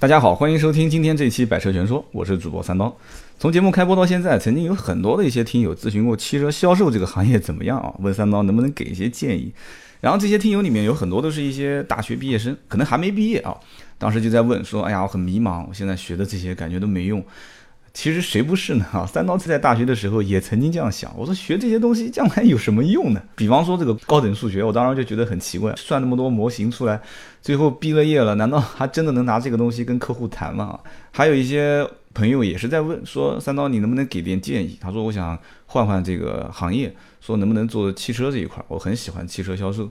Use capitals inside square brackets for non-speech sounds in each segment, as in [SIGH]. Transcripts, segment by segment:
大家好，欢迎收听今天这期《百车全说》，我是主播三刀。从节目开播到现在，曾经有很多的一些听友咨询过汽车销售这个行业怎么样啊？问三刀能不能给一些建议。然后这些听友里面有很多都是一些大学毕业生，可能还没毕业啊，当时就在问说：“哎呀，我很迷茫，我现在学的这些感觉都没用。”其实谁不是呢？啊，三刀在大学的时候也曾经这样想。我说学这些东西将来有什么用呢？[LAUGHS] 比方说这个高等数学，我当时就觉得很奇怪，算那么多模型出来，最后毕了业了，难道还真的能拿这个东西跟客户谈吗？还有一些朋友也是在问说，三刀你能不能给点建议？他说我想换换这个行业，说能不能做汽车这一块？我很喜欢汽车销售，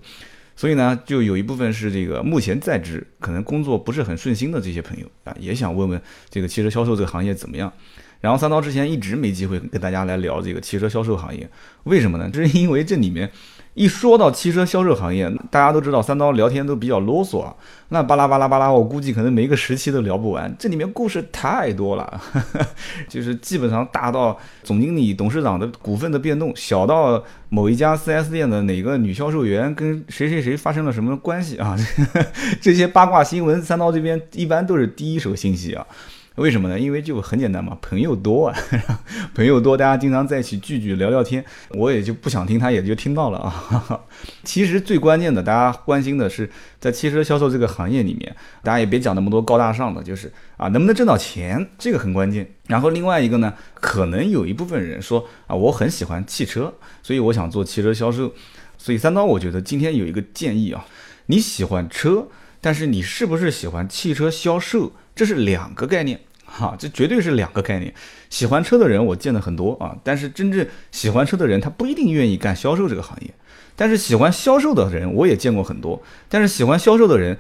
所以呢，就有一部分是这个目前在职，可能工作不是很顺心的这些朋友啊，也想问问这个汽车销售这个行业怎么样。然后三刀之前一直没机会跟大家来聊这个汽车销售行业，为什么呢？这是因为这里面一说到汽车销售行业，大家都知道三刀聊天都比较啰嗦，那巴拉巴拉巴拉，我估计可能每一个时期都聊不完。这里面故事太多了，[LAUGHS] 就是基本上大到总经理、董事长的股份的变动，小到某一家 4S 店的哪个女销售员跟谁谁谁发生了什么关系啊，[LAUGHS] 这些八卦新闻，三刀这边一般都是第一手信息啊。为什么呢？因为就很简单嘛，朋友多啊，[LAUGHS] 朋友多，大家经常在一起聚聚聊聊天，我也就不想听，他也就听到了啊。[LAUGHS] 其实最关键的，大家关心的是在汽车销售这个行业里面，大家也别讲那么多高大上的，就是啊，能不能挣到钱，这个很关键。然后另外一个呢，可能有一部分人说啊，我很喜欢汽车，所以我想做汽车销售。所以三刀，我觉得今天有一个建议啊，你喜欢车，但是你是不是喜欢汽车销售，这是两个概念。哈，这绝对是两个概念。喜欢车的人我见的很多啊，但是真正喜欢车的人他不一定愿意干销售这个行业。但是喜欢销售的人我也见过很多，但是喜欢销售的人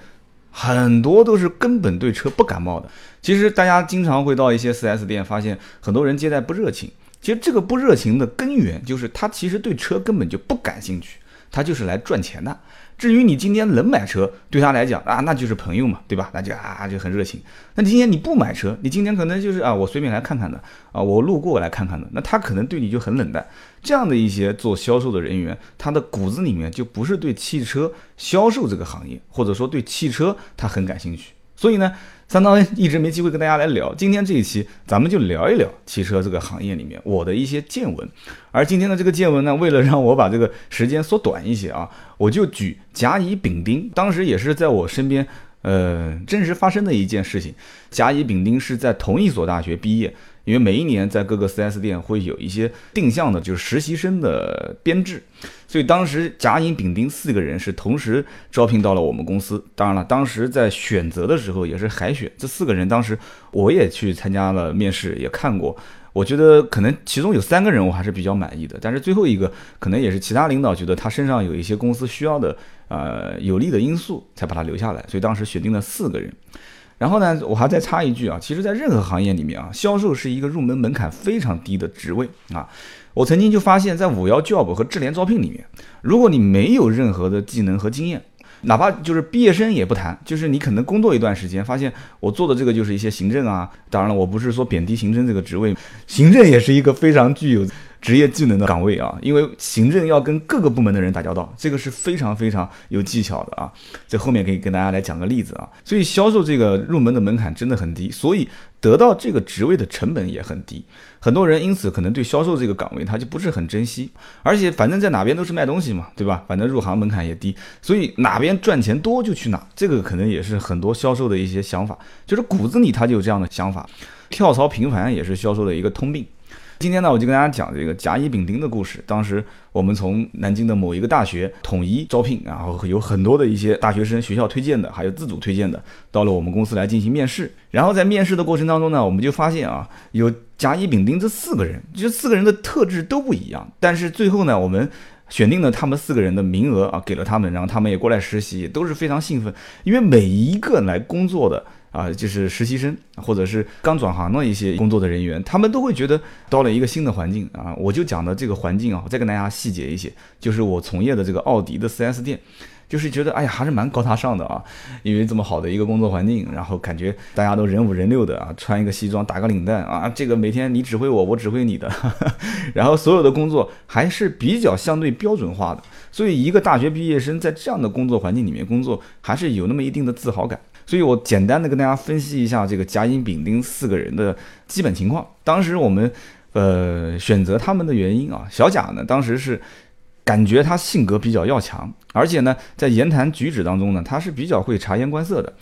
很多都是根本对车不感冒的。其实大家经常会到一些 4S 店，发现很多人接待不热情。其实这个不热情的根源就是他其实对车根本就不感兴趣，他就是来赚钱的。至于你今天能买车，对他来讲啊，那就是朋友嘛，对吧？那就啊就很热情。那你今天你不买车，你今天可能就是啊，我随便来看看的啊，我路过来看看的，那他可能对你就很冷淡。这样的一些做销售的人员，他的骨子里面就不是对汽车销售这个行业，或者说对汽车他很感兴趣。所以呢。三刀一直没机会跟大家来聊，今天这一期咱们就聊一聊汽车这个行业里面我的一些见闻。而今天的这个见闻呢，为了让我把这个时间缩短一些啊，我就举甲乙丙丁，当时也是在我身边，呃，真实发生的一件事情。甲乙丙丁是在同一所大学毕业。因为每一年在各个 4S 店会有一些定向的，就是实习生的编制，所以当时甲乙丙丁四个人是同时招聘到了我们公司。当然了，当时在选择的时候也是海选，这四个人当时我也去参加了面试，也看过。我觉得可能其中有三个人我还是比较满意的，但是最后一个可能也是其他领导觉得他身上有一些公司需要的呃有利的因素，才把他留下来。所以当时选定了四个人。然后呢，我还再插一句啊，其实，在任何行业里面啊，销售是一个入门门槛非常低的职位啊。我曾经就发现，在五幺 job 和智联招聘里面，如果你没有任何的技能和经验，哪怕就是毕业生也不谈，就是你可能工作一段时间，发现我做的这个就是一些行政啊。当然了，我不是说贬低行政这个职位，行政也是一个非常具有。职业技能的岗位啊，因为行政要跟各个部门的人打交道，这个是非常非常有技巧的啊。这后面可以跟大家来讲个例子啊。所以销售这个入门的门槛真的很低，所以得到这个职位的成本也很低。很多人因此可能对销售这个岗位他就不是很珍惜，而且反正在哪边都是卖东西嘛，对吧？反正入行门槛也低，所以哪边赚钱多就去哪。这个可能也是很多销售的一些想法，就是骨子里他就有这样的想法。跳槽频繁也是销售的一个通病。今天呢，我就跟大家讲这个甲乙丙丁的故事。当时我们从南京的某一个大学统一招聘，然后有很多的一些大学生学校推荐的，还有自主推荐的，到了我们公司来进行面试。然后在面试的过程当中呢，我们就发现啊，有甲乙丙丁这四个人，这四个人的特质都不一样。但是最后呢，我们选定了他们四个人的名额啊，给了他们，然后他们也过来实习，都是非常兴奋，因为每一个来工作的。啊，就是实习生或者是刚转行的一些工作的人员，他们都会觉得到了一个新的环境啊。我就讲的这个环境啊，我再跟大家细节一些，就是我从业的这个奥迪的 4S 店，就是觉得哎呀，还是蛮高大上的啊。因为这么好的一个工作环境，然后感觉大家都人五人六的啊，穿一个西装，打个领带啊，这个每天你指挥我，我指挥你的，[LAUGHS] 然后所有的工作还是比较相对标准化的。所以一个大学毕业生在这样的工作环境里面工作，还是有那么一定的自豪感。所以我简单的跟大家分析一下这个甲乙丙丁四个人的基本情况。当时我们呃选择他们的原因啊，小贾呢当时是感觉他性格比较要强，而且呢在言谈举止当中呢他是比较会察言观色的，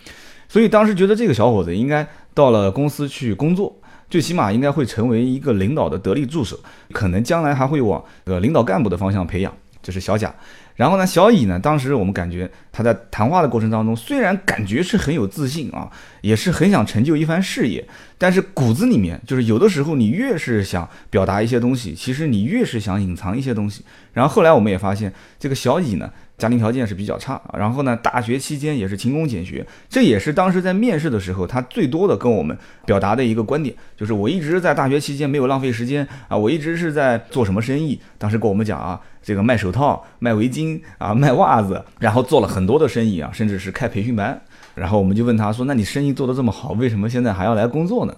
所以当时觉得这个小伙子应该到了公司去工作。最起码应该会成为一个领导的得力助手，可能将来还会往呃领导干部的方向培养。这是小贾，然后呢，小乙呢，当时我们感觉他在谈话的过程当中，虽然感觉是很有自信啊，也是很想成就一番事业，但是骨子里面就是有的时候你越是想表达一些东西，其实你越是想隐藏一些东西。然后后来我们也发现，这个小乙呢。家庭条件是比较差，然后呢，大学期间也是勤工俭学，这也是当时在面试的时候他最多的跟我们表达的一个观点，就是我一直在大学期间没有浪费时间啊，我一直是在做什么生意？当时跟我们讲啊，这个卖手套、卖围巾啊、卖袜子，然后做了很多的生意啊，甚至是开培训班。然后我们就问他说：“那你生意做得这么好，为什么现在还要来工作呢？”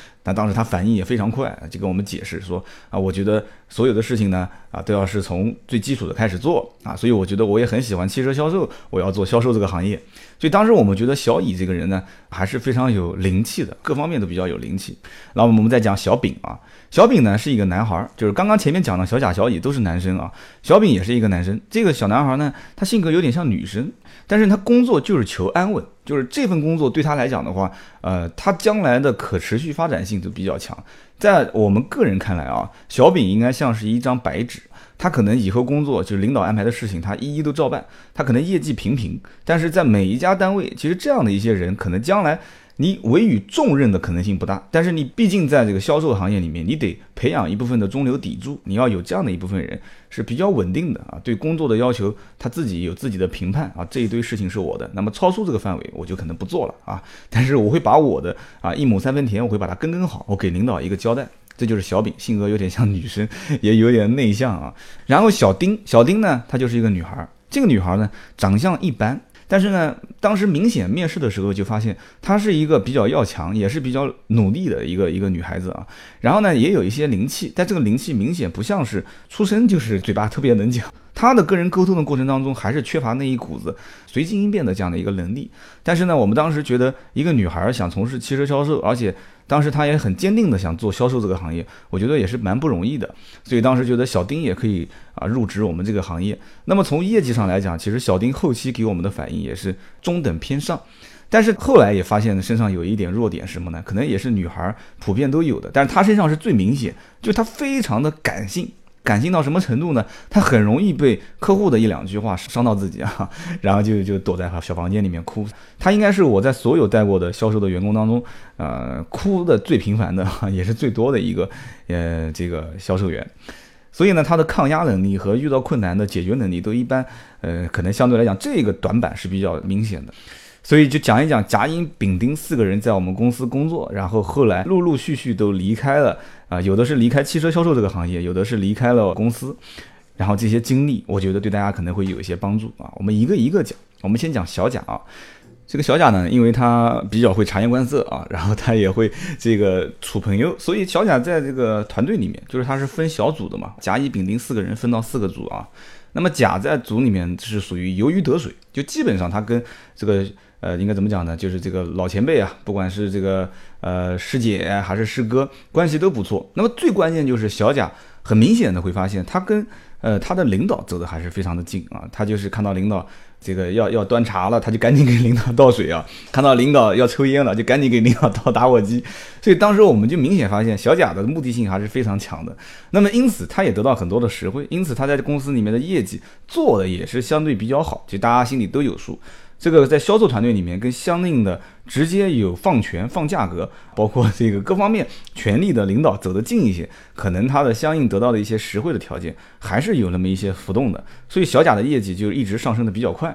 [LAUGHS] 但当时他反应也非常快，就跟我们解释说：“啊，我觉得所有的事情呢，啊，都要是从最基础的开始做啊，所以我觉得我也很喜欢汽车销售，我要做销售这个行业。”所以当时我们觉得小乙这个人呢，还是非常有灵气的，各方面都比较有灵气。然后我们再讲小丙啊，小丙呢是一个男孩，就是刚刚前面讲的小甲、小乙都是男生啊，小丙也是一个男生。这个小男孩呢，他性格有点像女生。但是他工作就是求安稳，就是这份工作对他来讲的话，呃，他将来的可持续发展性就比较强。在我们个人看来啊，小饼应该像是一张白纸，他可能以后工作就是领导安排的事情，他一一都照办。他可能业绩平平，但是在每一家单位，其实这样的一些人，可能将来。你委以重任的可能性不大，但是你毕竟在这个销售行业里面，你得培养一部分的中流砥柱，你要有这样的一部分人是比较稳定的啊，对工作的要求他自己有自己的评判啊，这一堆事情是我的，那么超出这个范围我就可能不做了啊，但是我会把我的啊一亩三分田我会把它耕耕好，我给领导一个交代，这就是小丙性格有点像女生，也有点内向啊，然后小丁，小丁呢她就是一个女孩，这个女孩呢长相一般。[LAUGHS] 但是呢，当时明显面试的时候就发现她是一个比较要强，也是比较努力的一个一个女孩子啊。然后呢，也有一些灵气，但这个灵气明显不像是出生就是嘴巴特别能讲。他的个人沟通的过程当中，还是缺乏那一股子随机应变的这样的一个能力。但是呢，我们当时觉得一个女孩想从事汽车销售，而且。当时她也很坚定的想做销售这个行业，我觉得也是蛮不容易的，所以当时觉得小丁也可以啊入职我们这个行业。那么从业绩上来讲，其实小丁后期给我们的反应也是中等偏上，但是后来也发现身上有一点弱点，什么呢？可能也是女孩普遍都有的，但是她身上是最明显，就她非常的感性。感性到什么程度呢？他很容易被客户的一两句话伤到自己啊，[LAUGHS] 然后就就躲在小房间里面哭。他应该是我在所有带过的销售的员工当中，呃，哭的最频繁的，[LAUGHS] 也是最多的一个，呃，这个销售员。所以呢，他的抗压能力和遇到困难的解决能力都一般，呃，可能相对来讲这个短板是比较明显的。所以就讲一讲甲乙丙丁四个人在我们公司工作，然后后来陆陆续续都离开了啊，有的是离开汽车销售这个行业，有的是离开了公司，然后这些经历，我觉得对大家可能会有一些帮助啊。我们一个一个讲，我们先讲小贾啊，这个小贾呢，因为他比较会察言观色啊，然后他也会这个处朋友，所以小贾在这个团队里面，就是他是分小组的嘛，甲乙丙丁四个人分到四个组啊，那么甲在组里面是属于游鱼得水，就基本上他跟这个。呃，应该怎么讲呢？就是这个老前辈啊，不管是这个呃师姐还是师哥，关系都不错。那么最关键就是小贾，很明显的会发现他跟呃他的领导走的还是非常的近啊。他就是看到领导这个要要端茶了，他就赶紧给领导倒水啊；看到领导要抽烟了，就赶紧给领导倒打火机。所以当时我们就明显发现小贾的目的性还是非常强的。那么因此他也得到很多的实惠，因此他在公司里面的业绩做的也是相对比较好，就大家心里都有数。这个在销售团队里面，跟相应的直接有放权、放价格，包括这个各方面权力的领导走得近一些，可能他的相应得到的一些实惠的条件，还是有那么一些浮动的。所以小贾的业绩就一直上升的比较快。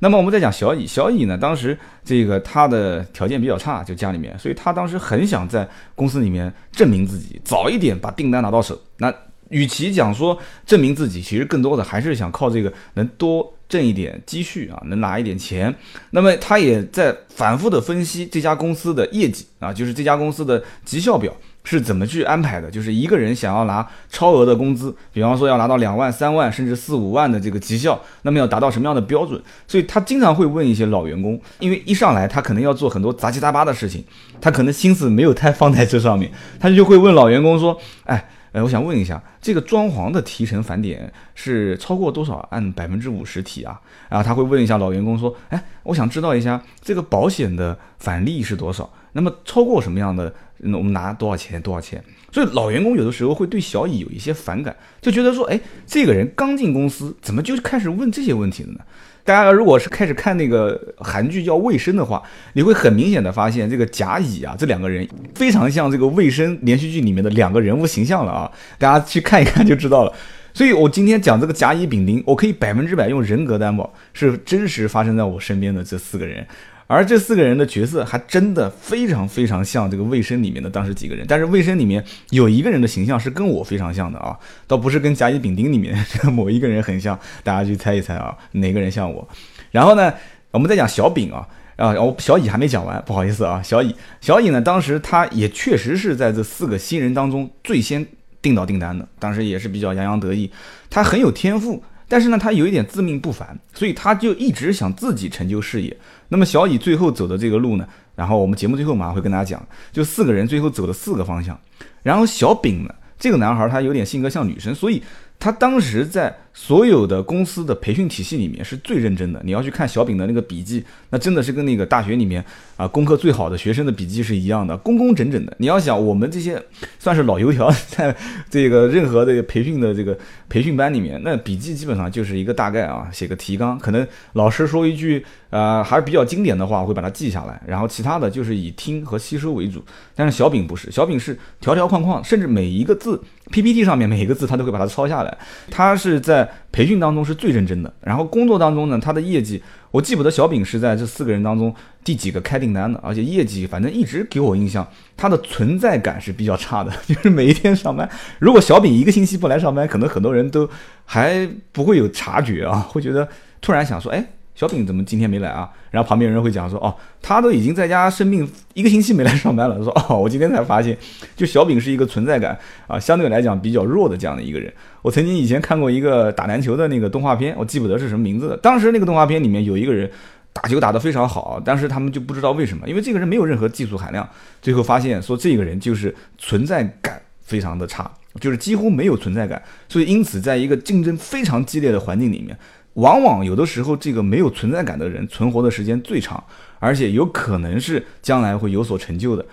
那么我们再讲小乙，小乙呢，当时这个他的条件比较差，就家里面，所以他当时很想在公司里面证明自己，早一点把订单拿到手。那与其讲说证明自己，其实更多的还是想靠这个能多挣一点积蓄啊，能拿一点钱。那么他也在反复的分析这家公司的业绩啊，就是这家公司的绩效表。是怎么去安排的？就是一个人想要拿超额的工资，比方说要拿到两万、三万，甚至四五万的这个绩效，那么要达到什么样的标准？所以他经常会问一些老员工，因为一上来他可能要做很多杂七杂八的事情，他可能心思没有太放在这上面，他就会问老员工说：“哎，哎，我想问一下，这个装潢的提成返点是超过多少？按百分之五十提啊？”然后他会问一下老员工说：“哎，我想知道一下这个保险的返利是多少？那么超过什么样的？”那我们拿多少钱？多少钱？所以老员工有的时候会对小乙有一些反感，就觉得说，哎，这个人刚进公司，怎么就开始问这些问题了呢？大家如果是开始看那个韩剧叫《卫生》的话，你会很明显的发现，这个甲乙啊，这两个人非常像这个《卫生》连续剧里面的两个人物形象了啊！大家去看一看就知道了。所以我今天讲这个甲乙丙丁，我可以百分之百用人格担保，是真实发生在我身边的这四个人。而这四个人的角色还真的非常非常像这个卫生里面的当时几个人，但是卫生里面有一个人的形象是跟我非常像的啊，倒不是跟甲乙丙丁里面 [LAUGHS] 某一个人很像，大家去猜一猜啊，哪个人像我？然后呢，我们再讲小丙啊啊，我小乙还没讲完，不好意思啊，小乙小乙呢，当时他也确实是在这四个新人当中最先订到订单的，当时也是比较洋洋得意，他很有天赋。但是呢，他有一点自命不凡，所以他就一直想自己成就事业。那么小乙最后走的这个路呢，然后我们节目最后马上会跟大家讲，就四个人最后走的四个方向。然后小丙呢，这个男孩他有点性格像女生，所以。他当时在所有的公司的培训体系里面是最认真的。你要去看小饼的那个笔记，那真的是跟那个大学里面啊功课最好的学生的笔记是一样的，工工整整的。你要想我们这些算是老油条，在这个任何的培训的这个培训班里面，那笔记基本上就是一个大概啊，写个提纲，可能老师说一句呃还是比较经典的话，会把它记下来，然后其他的就是以听和吸收为主。但是小饼不是，小饼是条条框框，甚至每一个字。PPT 上面每一个字他都会把它抄下来，他是在在培训当中是最认真的，然后工作当中呢，他的业绩我记不得小饼是在这四个人当中第几个开订单的，而且业绩反正一直给我印象，他的存在感是比较差的，就是每一天上班，如果小饼一个星期不来上班，可能很多人都还不会有察觉啊，会觉得突然想说，哎。小饼怎么今天没来啊？然后旁边人会讲说，哦，他都已经在家生病一个星期没来上班了。[LAUGHS] 说，哦，我今天才发现，就小饼是一个存在感啊，相对来讲比较弱的这样的一个人。我曾经以前看过一个打篮球的那个动画片，我记不得是什么名字了。当时那个动画片里面有一个人打球打得非常好，但是他们就不知道为什么，因为这个人没有任何技术含量。最后发现说，这个人就是存在感非常的差，就是几乎没有存在感。所以因此，在一个竞争非常激烈的环境里面。往往有的时候，这个没有存在感的人存活的时间最长，而且有可能是将来会有所成就的。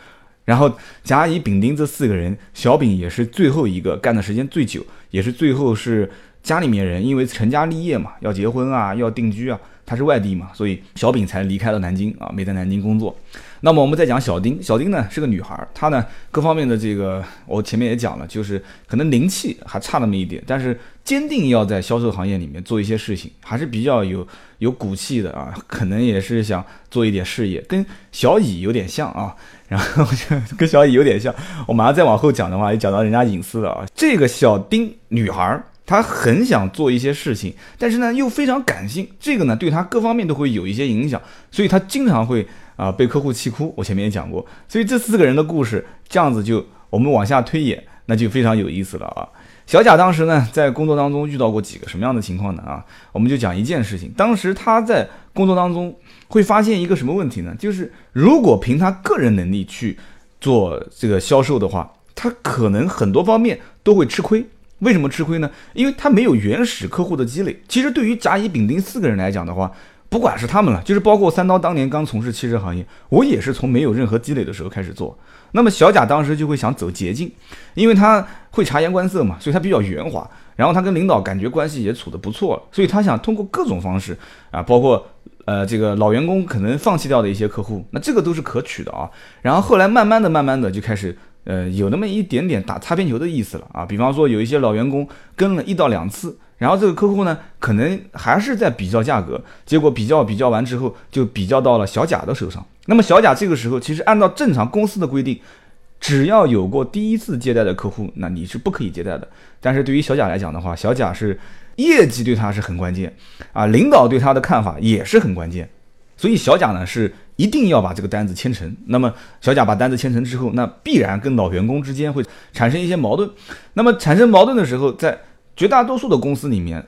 然后甲乙丙丁这四个人，小丙也是最后一个干的时间最久，也是最后是家里面人因为成家立业嘛，要结婚啊，要定居啊。他是外地嘛，所以小丙才离开了南京啊，没在南京工作。那么我们再讲小丁，小丁呢是个女孩，她呢各方面的这个我前面也讲了，就是可能灵气还差那么一点，但是坚定要在销售行业里面做一些事情，还是比较有有骨气的啊，可能也是想做一点事业，跟小乙有点像啊，[LAUGHS] 然后跟小乙有点像，我马上再往后讲的话，也讲到人家隐私了啊。这个小丁女孩。他很想做一些事情，但是呢又非常感性，这个呢对他各方面都会有一些影响，所以他经常会啊被客户气哭。我前面也讲过，所以这四个人的故事这样子就我们往下推演，那就非常有意思了啊。小贾当时呢在工作当中遇到过几个什么样的情况呢？啊，我们就讲一件事情，当时他在工作当中会发现一个什么问题呢？就是如果凭他个人能力去做这个销售的话，他可能很多方面都会吃亏。为什么吃亏呢？因为他没有原始客户的积累。其实对于甲乙丙丁四个人来讲的话，不管是他们了，就是包括三刀当年刚从事汽车行业，我也是从没有任何积累的时候开始做。那么小贾当时就会想走捷径，因为他会察言观色嘛，所以他比较圆滑。然后他跟领导感觉关系也处得不错，所以他想通过各种方式啊，包括呃这个老员工可能放弃掉的一些客户，那这个都是可取的啊。然后后来慢慢的、慢慢的就开始。呃，有那么一点点打擦边球的意思了啊。比方说，有一些老员工跟了一到两次，然后这个客户呢，可能还是在比较价格，结果比较比较完之后，就比较到了小贾的手上。那么小贾这个时候，其实按照正常公司的规定，只要有过第一次接待的客户，那你是不可以接待的。但是对于小贾来讲的话，小贾是业绩对他是很关键啊，领导对他的看法也是很关键，所以小贾呢是一定要把这个单子签成。那么小贾把单子签成之后，那必然跟老员工之间会产生一些矛盾。那么产生矛盾的时候，在绝大多数的公司里面，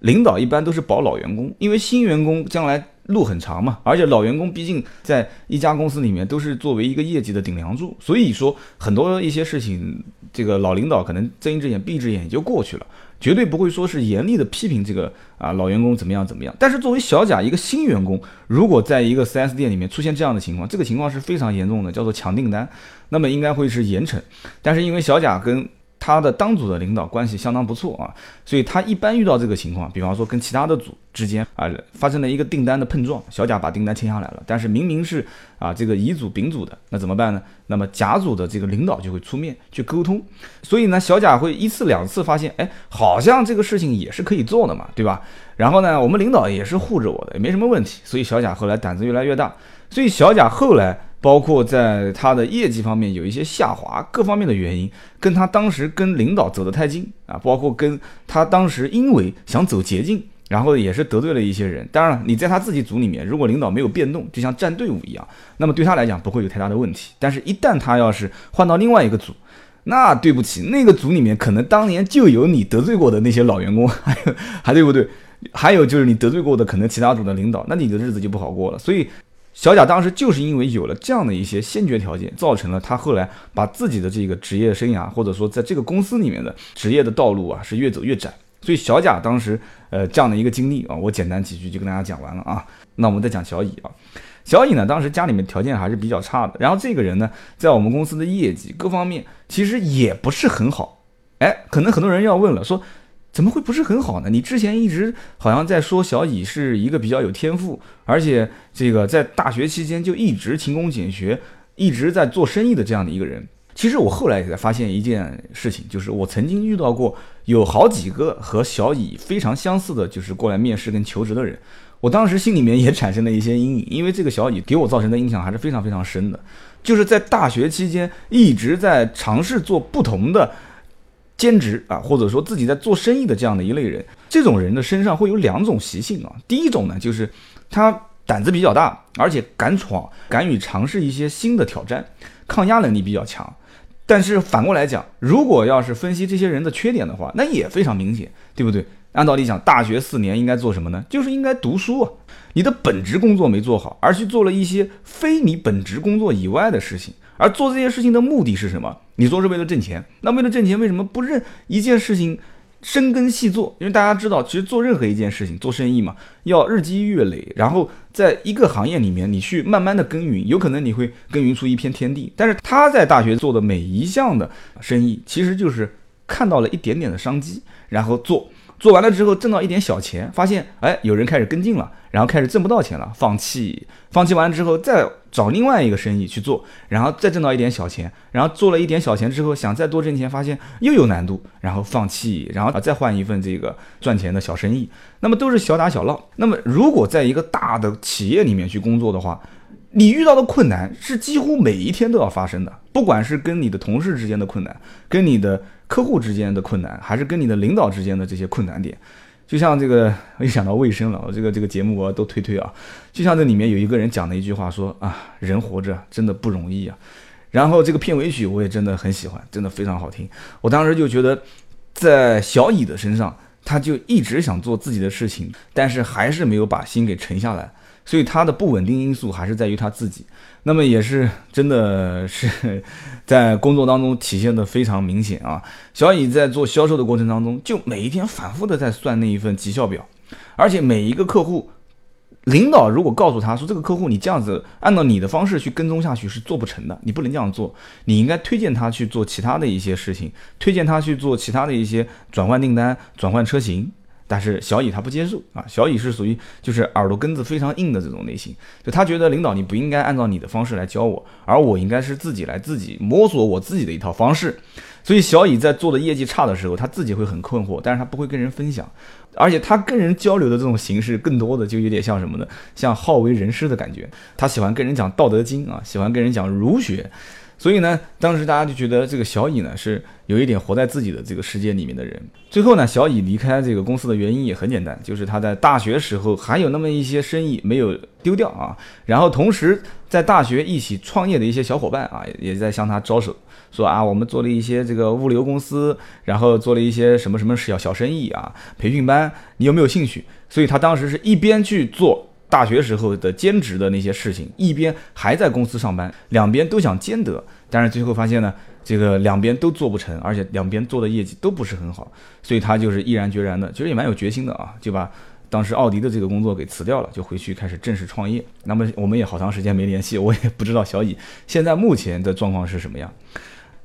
领导一般都是保老员工，因为新员工将来。路很长嘛，而且老员工毕竟在一家公司里面都是作为一个业绩的顶梁柱，所以说很多一些事情，这个老领导可能睁一只眼闭一只眼也就过去了，绝对不会说是严厉的批评这个啊老员工怎么样怎么样。但是作为小贾一个新员工，如果在一个 4S 店里面出现这样的情况，这个情况是非常严重的，叫做抢订单，那么应该会是严惩。但是因为小贾跟他的当组的领导关系相当不错啊，所以他一般遇到这个情况，比方说跟其他的组之间啊发生了一个订单的碰撞，小贾把订单签下来了，但是明明是啊这个乙组丙组的，那怎么办呢？那么甲组的这个领导就会出面去沟通，所以呢小贾会一次两次发现，哎，好像这个事情也是可以做的嘛，对吧？然后呢，我们领导也是护着我的，也没什么问题，所以小贾后来胆子越来越大，所以小贾后来。包括在他的业绩方面有一些下滑，各方面的原因，跟他当时跟领导走得太近啊，包括跟他当时因为想走捷径，然后也是得罪了一些人。当然了，你在他自己组里面，如果领导没有变动，就像站队伍一样，那么对他来讲不会有太大的问题。但是，一旦他要是换到另外一个组，那对不起，那个组里面可能当年就有你得罪过的那些老员工，还 [LAUGHS] 还对不对？还有就是你得罪过的可能其他组的领导，那你的日子就不好过了。所以。小贾当时就是因为有了这样的一些先决条件，造成了他后来把自己的这个职业生涯，或者说在这个公司里面的职业的道路啊，是越走越窄。所以小贾当时呃这样的一个经历啊，我简单几句就跟大家讲完了啊。那我们再讲小乙啊，小乙呢当时家里面条件还是比较差的，然后这个人呢在我们公司的业绩各方面其实也不是很好。哎，可能很多人要问了，说。怎么会不是很好呢？你之前一直好像在说小乙是一个比较有天赋，而且这个在大学期间就一直勤工俭学，一直在做生意的这样的一个人。其实我后来也在发现一件事情，就是我曾经遇到过有好几个和小乙非常相似的，就是过来面试跟求职的人。我当时心里面也产生了一些阴影，因为这个小乙给我造成的印象还是非常非常深的，就是在大学期间一直在尝试做不同的。兼职啊，或者说自己在做生意的这样的一类人，这种人的身上会有两种习性啊。第一种呢，就是他胆子比较大，而且敢闯，敢于尝试一些新的挑战，抗压能力比较强。但是反过来讲，如果要是分析这些人的缺点的话，那也非常明显，对不对？按道理讲，大学四年应该做什么呢？就是应该读书啊。你的本职工作没做好，而去做了一些非你本职工作以外的事情。而做这件事情的目的是什么？你做是为了挣钱，那为了挣钱，为什么不认一件事情深耕细做？因为大家知道，其实做任何一件事情，做生意嘛，要日积月累，然后在一个行业里面，你去慢慢的耕耘，有可能你会耕耘出一片天地。但是他在大学做的每一项的生意，其实就是看到了一点点的商机，然后做。做完了之后挣到一点小钱，发现哎有人开始跟进了，然后开始挣不到钱了，放弃，放弃完之后再找另外一个生意去做，然后再挣到一点小钱，然后做了一点小钱之后想再多挣钱，发现又有难度，然后放弃，然后再换一份这个赚钱的小生意，那么都是小打小闹。那么如果在一个大的企业里面去工作的话，你遇到的困难是几乎每一天都要发生的，不管是跟你的同事之间的困难，跟你的客户之间的困难，还是跟你的领导之间的这些困难点，就像这个，我一想到卫生了，我这个这个节目我都推推啊。就像这里面有一个人讲的一句话说啊，人活着真的不容易啊。然后这个片尾曲我也真的很喜欢，真的非常好听。我当时就觉得，在小乙的身上，他就一直想做自己的事情，但是还是没有把心给沉下来。所以他的不稳定因素还是在于他自己，那么也是真的是 [LAUGHS] 在工作当中体现的非常明显啊。小乙在做销售的过程当中，就每一天反复的在算那一份绩效表，而且每一个客户，领导如果告诉他说这个客户你这样子按照你的方式去跟踪下去是做不成的，你不能这样做，你应该推荐他去做其他的一些事情，推荐他去做其他的一些转换订单、转换车型。但是小乙他不接受啊，小乙是属于就是耳朵根子非常硬的这种类型，就他觉得领导你不应该按照你的方式来教我，而我应该是自己来自己摸索我自己的一套方式。所以小乙在做的业绩差的时候，他自己会很困惑，但是他不会跟人分享，而且他跟人交流的这种形式更多的就有点像什么呢？像好为人师的感觉，他喜欢跟人讲道德经啊，喜欢跟人讲儒学。所以呢，当时大家就觉得这个小乙呢是有一点活在自己的这个世界里面的人。最后呢，小乙离开这个公司的原因也很简单，就是他在大学时候还有那么一些生意没有丢掉啊。然后同时在大学一起创业的一些小伙伴啊，也在向他招手，说啊，我们做了一些这个物流公司，然后做了一些什么什么小小生意啊，培训班，你有没有兴趣？所以他当时是一边去做。大学时候的兼职的那些事情，一边还在公司上班，两边都想兼得，但是最后发现呢，这个两边都做不成，而且两边做的业绩都不是很好，所以他就是毅然决然的，其实也蛮有决心的啊，就把当时奥迪的这个工作给辞掉了，就回去开始正式创业。那么我们也好。长时间没联系，我也不知道小乙现在目前的状况是什么样。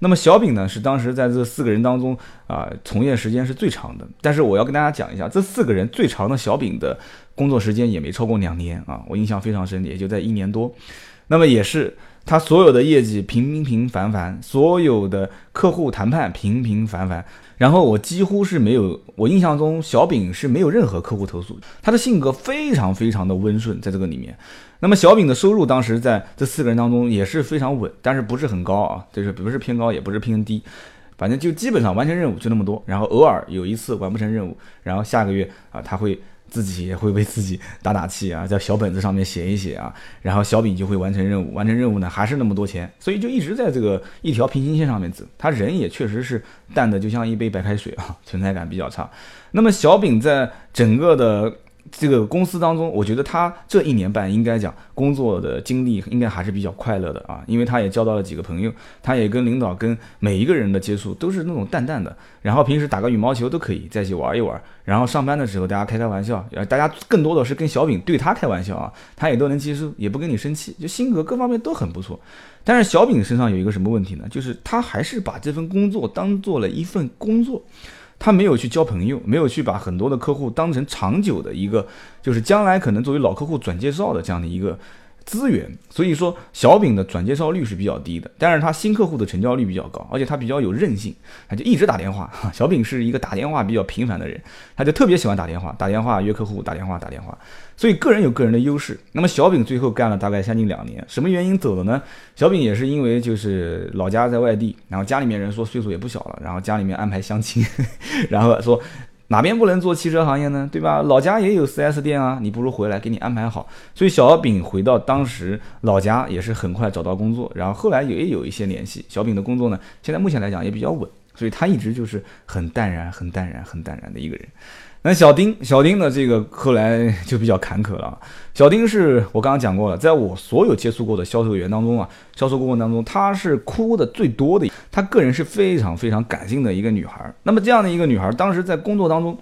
那么小丙呢，是当时在这四个人当中啊，从业时间是最长的。但是我要跟大家讲一下，这四个人最长的小丙的工作时间也没超过两年啊，我印象非常深，也就在一年多。那么也是他所有的业绩平平凡凡，所有的客户谈判平平凡凡。然后我几乎是没有，我印象中小饼是没有任何客户投诉，他的性格非常非常的温顺，在这个里面。那么小饼的收入当时在这四个人当中也是非常稳，但是不是很高啊，就是不是偏高，也不是偏低，反正就基本上完成任务就那么多。然后偶尔有一次完不成任务，然后下个月啊他会自己也会为自己打打气啊，在小本子上面写一写啊，然后小饼就会完成任务，完成任务呢还是那么多钱，所以就一直在这个一条平行线上面走。他人也确实是淡的就像一杯白开水啊，存在感比较差。那么小饼在整个的。这个公司当中，我觉得他这一年半应该讲工作的经历应该还是比较快乐的啊，因为他也交到了几个朋友，他也跟领导跟每一个人的接触都是那种淡淡的，然后平时打个羽毛球都可以在一起玩一玩，然后上班的时候大家开开玩笑，大家更多的是跟小饼对他开玩笑啊，他也都能接受，也不跟你生气，就性格各方面都很不错。但是小饼身上有一个什么问题呢？就是他还是把这份工作当做了一份工作。他没有去交朋友，没有去把很多的客户当成长久的一个，就是将来可能作为老客户转介绍的这样的一个。资源，所以说小饼的转介绍率是比较低的，但是他新客户的成交率比较高，而且他比较有韧性，他就一直打电话。小饼是一个打电话比较频繁的人，他就特别喜欢打电话，打电话约客户，打电话打电话，所以个人有个人的优势。那么小饼最后干了大概将近两年，什么原因走的呢？小饼也是因为就是老家在外地，然后家里面人说岁数也不小了，然后家里面安排相亲，然后说。哪边不能做汽车行业呢？对吧？老家也有 4S 店啊，你不如回来给你安排好。所以小丙回到当时老家也是很快找到工作，然后后来也有一些联系。小饼的工作呢，现在目前来讲也比较稳，所以他一直就是很淡然、很淡然、很淡然的一个人。那小丁，小丁的这个后来就比较坎坷了。小丁是我刚刚讲过了，在我所有接触过的销售员当中啊，销售顾问当中，她是哭的最多的。她个人是非常非常感性的一个女孩。那么这样的一个女孩，当时在工作当中，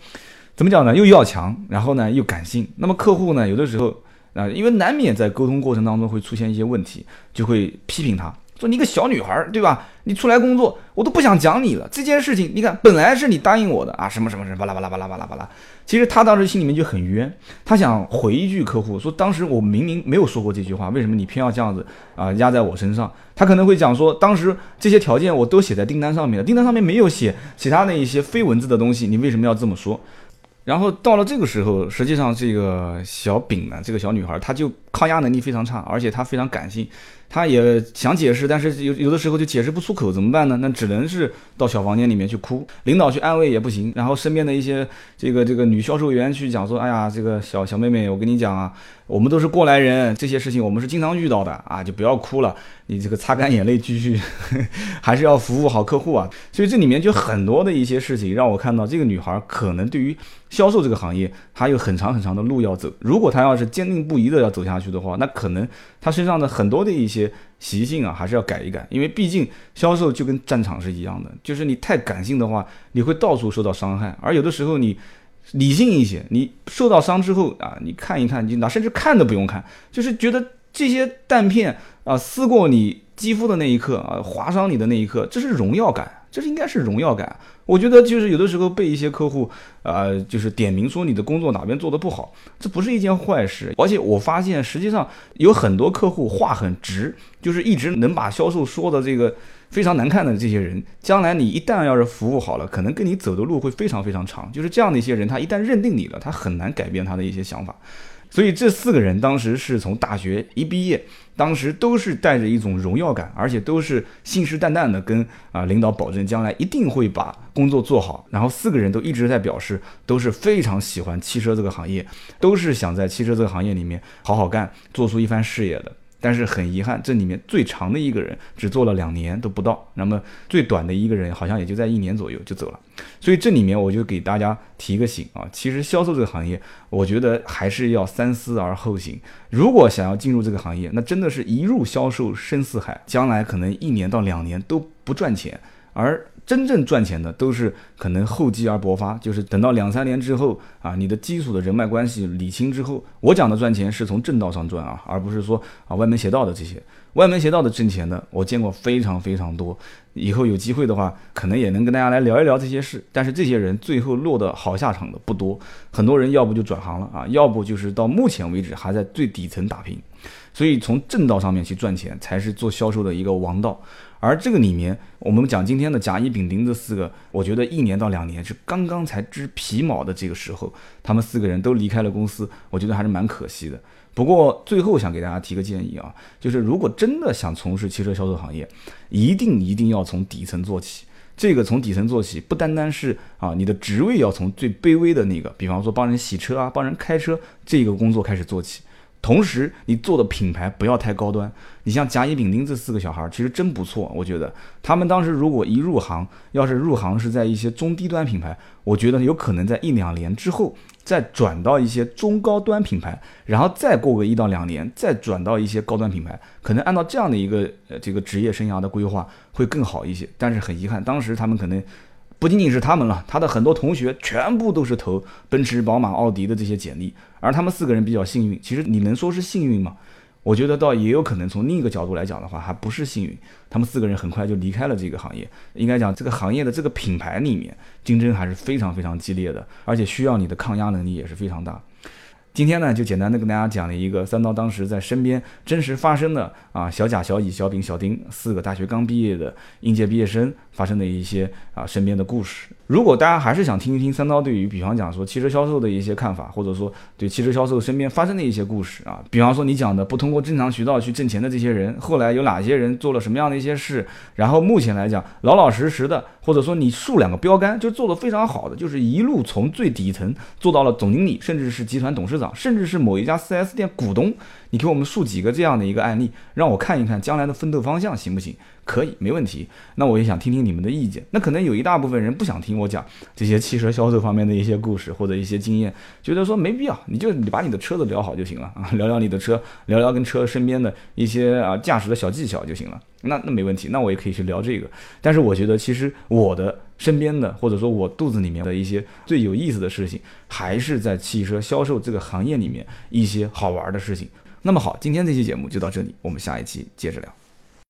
怎么讲呢？又要强，然后呢又感性。那么客户呢，有的时候啊，因为难免在沟通过程当中会出现一些问题，就会批评她。说你一个小女孩儿，对吧？你出来工作，我都不想讲你了。这件事情，你看，本来是你答应我的啊，什么什么什么，巴拉巴拉巴拉巴拉巴拉。其实他当时心里面就很冤，他想回一句客户说，当时我明明没有说过这句话，为什么你偏要这样子啊压在我身上？他可能会讲说，当时这些条件我都写在订单上面了，订单上面没有写其他的一些非文字的东西，你为什么要这么说？然后到了这个时候，实际上这个小丙呢，这个小女孩，她就抗压能力非常差，而且她非常感性。他也想解释，但是有有的时候就解释不出口，怎么办呢？那只能是到小房间里面去哭，领导去安慰也不行，然后身边的一些这个这个女销售员去讲说，哎呀，这个小小妹妹，我跟你讲啊，我们都是过来人，这些事情我们是经常遇到的啊，就不要哭了，你这个擦干眼泪，继续，[LAUGHS] 还是要服务好客户啊。所以这里面就很多的一些事情，让我看到这个女孩可能对于销售这个行业，她有很长很长的路要走。如果她要是坚定不移的要走下去的话，那可能她身上的很多的一些。些习性啊，还是要改一改，因为毕竟销售就跟战场是一样的，就是你太感性的话，你会到处受到伤害，而有的时候你理性一些，你受到伤之后啊，你看一看，你哪甚至看都不用看，就是觉得这些弹片啊撕过你肌肤的那一刻啊，划伤你的那一刻，这是荣耀感。这是应该是荣耀感，我觉得就是有的时候被一些客户，呃，就是点名说你的工作哪边做的不好，这不是一件坏事。而且我发现实际上有很多客户话很直，就是一直能把销售说的这个非常难看的这些人，将来你一旦要是服务好了，可能跟你走的路会非常非常长。就是这样的一些人，他一旦认定你了，他很难改变他的一些想法。所以这四个人当时是从大学一毕业，当时都是带着一种荣耀感，而且都是信誓旦旦的跟啊领导保证将来一定会把工作做好。然后四个人都一直在表示都是非常喜欢汽车这个行业，都是想在汽车这个行业里面好好干，做出一番事业的。但是很遗憾，这里面最长的一个人只做了两年都不到，那么最短的一个人好像也就在一年左右就走了。所以这里面我就给大家提个醒啊，其实销售这个行业，我觉得还是要三思而后行。如果想要进入这个行业，那真的是一入销售深似海，将来可能一年到两年都不赚钱，而。真正赚钱的都是可能厚积而薄发，就是等到两三年之后啊，你的基础的人脉关系理清之后，我讲的赚钱是从正道上赚啊，而不是说啊歪门邪道的这些歪门邪道的挣钱的，我见过非常非常多。以后有机会的话，可能也能跟大家来聊一聊这些事。但是这些人最后落得好下场的不多，很多人要不就转行了啊，要不就是到目前为止还在最底层打拼。所以从正道上面去赚钱，才是做销售的一个王道。而这个里面，我们讲今天的甲乙丙丁这四个，我觉得一年到两年是刚刚才知皮毛的这个时候，他们四个人都离开了公司，我觉得还是蛮可惜的。不过最后想给大家提个建议啊，就是如果真的想从事汽车销售行业，一定一定要从底层做起。这个从底层做起，不单单是啊，你的职位要从最卑微的那个，比方说帮人洗车啊，帮人开车这个工作开始做起。同时，你做的品牌不要太高端。你像甲乙丙丁这四个小孩儿，其实真不错。我觉得他们当时如果一入行，要是入行是在一些中低端品牌，我觉得有可能在一两年之后再转到一些中高端品牌，然后再过个一到两年再转到一些高端品牌，可能按照这样的一个呃这个职业生涯的规划会更好一些。但是很遗憾，当时他们可能。不仅仅是他们了，他的很多同学全部都是投奔驰、宝马、奥迪的这些简历，而他们四个人比较幸运。其实你能说是幸运吗？我觉得倒也有可能从另一个角度来讲的话，还不是幸运。他们四个人很快就离开了这个行业。应该讲这个行业的这个品牌里面竞争还是非常非常激烈的，而且需要你的抗压能力也是非常大。今天呢，就简单的跟大家讲了一个三刀当时在身边真实发生的啊，小贾、小乙、小丙、小丁四个大学刚毕业的应届毕业生发生的一些啊身边的故事。如果大家还是想听一听三刀对于比方讲说汽车销售的一些看法，或者说对汽车销售身边发生的一些故事啊，比方说你讲的不通过正常渠道去挣钱的这些人，后来有哪些人做了什么样的一些事，然后目前来讲老老实实的，或者说你竖两个标杆就做得非常好的，就是一路从最底层做到了总经理，甚至是集团董事长，甚至是某一家 4S 店股东。你给我们述几个这样的一个案例，让我看一看将来的奋斗方向行不行？可以，没问题。那我也想听听你们的意见。那可能有一大部分人不想听我讲这些汽车销售方面的一些故事或者一些经验，觉得说没必要，你就你把你的车子聊好就行了啊，[LAUGHS] 聊聊你的车，聊聊跟车身边的一些啊驾驶的小技巧就行了。那那没问题，那我也可以去聊这个。但是我觉得其实我的身边的或者说我肚子里面的一些最有意思的事情，还是在汽车销售这个行业里面一些好玩的事情。那么好，今天这期节目就到这里，我们下一期接着聊。